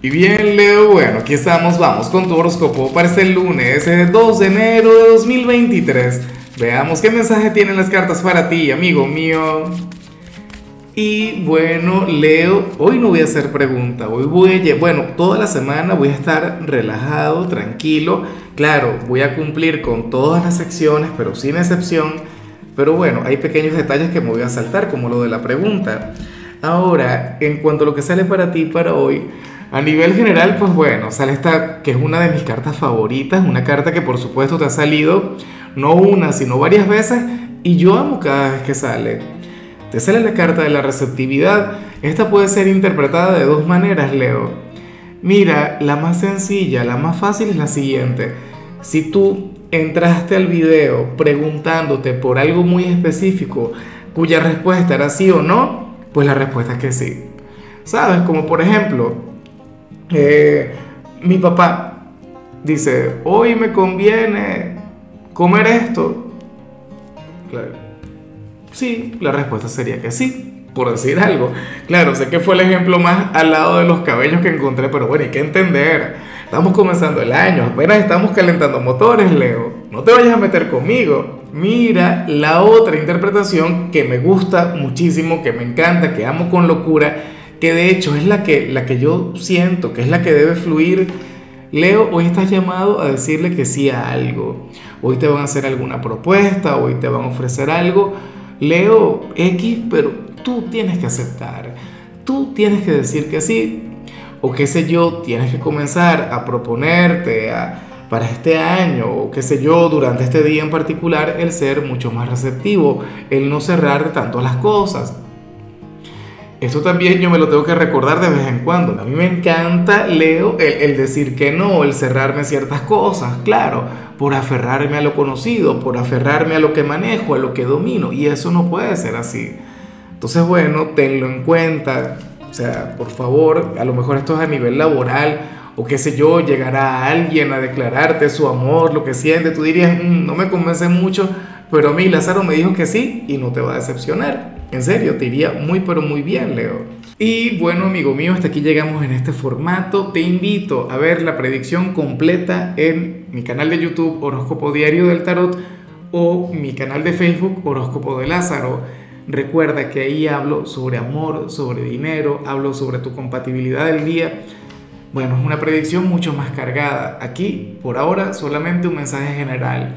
Y bien, Leo, bueno, aquí estamos, vamos con tu horóscopo para este lunes, 2 de enero de 2023. Veamos qué mensaje tienen las cartas para ti, amigo mío. Y bueno, Leo, hoy no voy a hacer pregunta, hoy voy a, bueno, toda la semana voy a estar relajado, tranquilo. Claro, voy a cumplir con todas las secciones, pero sin excepción. Pero bueno, hay pequeños detalles que me voy a saltar, como lo de la pregunta. Ahora, en cuanto a lo que sale para ti para hoy, a nivel general, pues bueno, sale esta que es una de mis cartas favoritas, una carta que por supuesto te ha salido no una, sino varias veces y yo amo cada vez que sale. Te sale la carta de la receptividad. Esta puede ser interpretada de dos maneras, Leo. Mira, la más sencilla, la más fácil es la siguiente. Si tú entraste al video preguntándote por algo muy específico cuya respuesta era sí o no, pues la respuesta es que sí. ¿Sabes? Como por ejemplo, eh, mi papá dice, hoy me conviene comer esto. Sí, la respuesta sería que sí, por decir algo. Claro, sé que fue el ejemplo más al lado de los cabellos que encontré, pero bueno, hay que entender. Estamos comenzando el año, apenas estamos calentando motores, Leo. No te vayas a meter conmigo. Mira la otra interpretación que me gusta muchísimo, que me encanta, que amo con locura que de hecho es la que, la que yo siento, que es la que debe fluir. Leo, hoy estás llamado a decirle que sí a algo. Hoy te van a hacer alguna propuesta, hoy te van a ofrecer algo. Leo X, pero tú tienes que aceptar. Tú tienes que decir que sí. O qué sé yo, tienes que comenzar a proponerte para este año, o qué sé yo, durante este día en particular, el ser mucho más receptivo, el no cerrar tanto las cosas. Esto también yo me lo tengo que recordar de vez en cuando. A mí me encanta, Leo, el, decir que no, el cerrarme ciertas cosas, claro, por aferrarme a lo conocido, por aferrarme a lo que manejo, a lo que domino. Y eso no puede ser así. Entonces, bueno, tenlo en cuenta. O sea, por favor, a lo mejor esto es a nivel laboral o qué sé yo, llegará alguien a declararte su amor, lo que siente. Tú dirías, mm, no me convence mucho, pero a mí Lázaro me dijo que sí y no te va a decepcionar. En serio, te iría muy pero muy bien, Leo. Y bueno, amigo mío, hasta aquí llegamos en este formato. Te invito a ver la predicción completa en mi canal de YouTube Horóscopo Diario del Tarot o mi canal de Facebook Horóscopo de Lázaro. Recuerda que ahí hablo sobre amor, sobre dinero, hablo sobre tu compatibilidad del día. Bueno, es una predicción mucho más cargada. Aquí, por ahora, solamente un mensaje general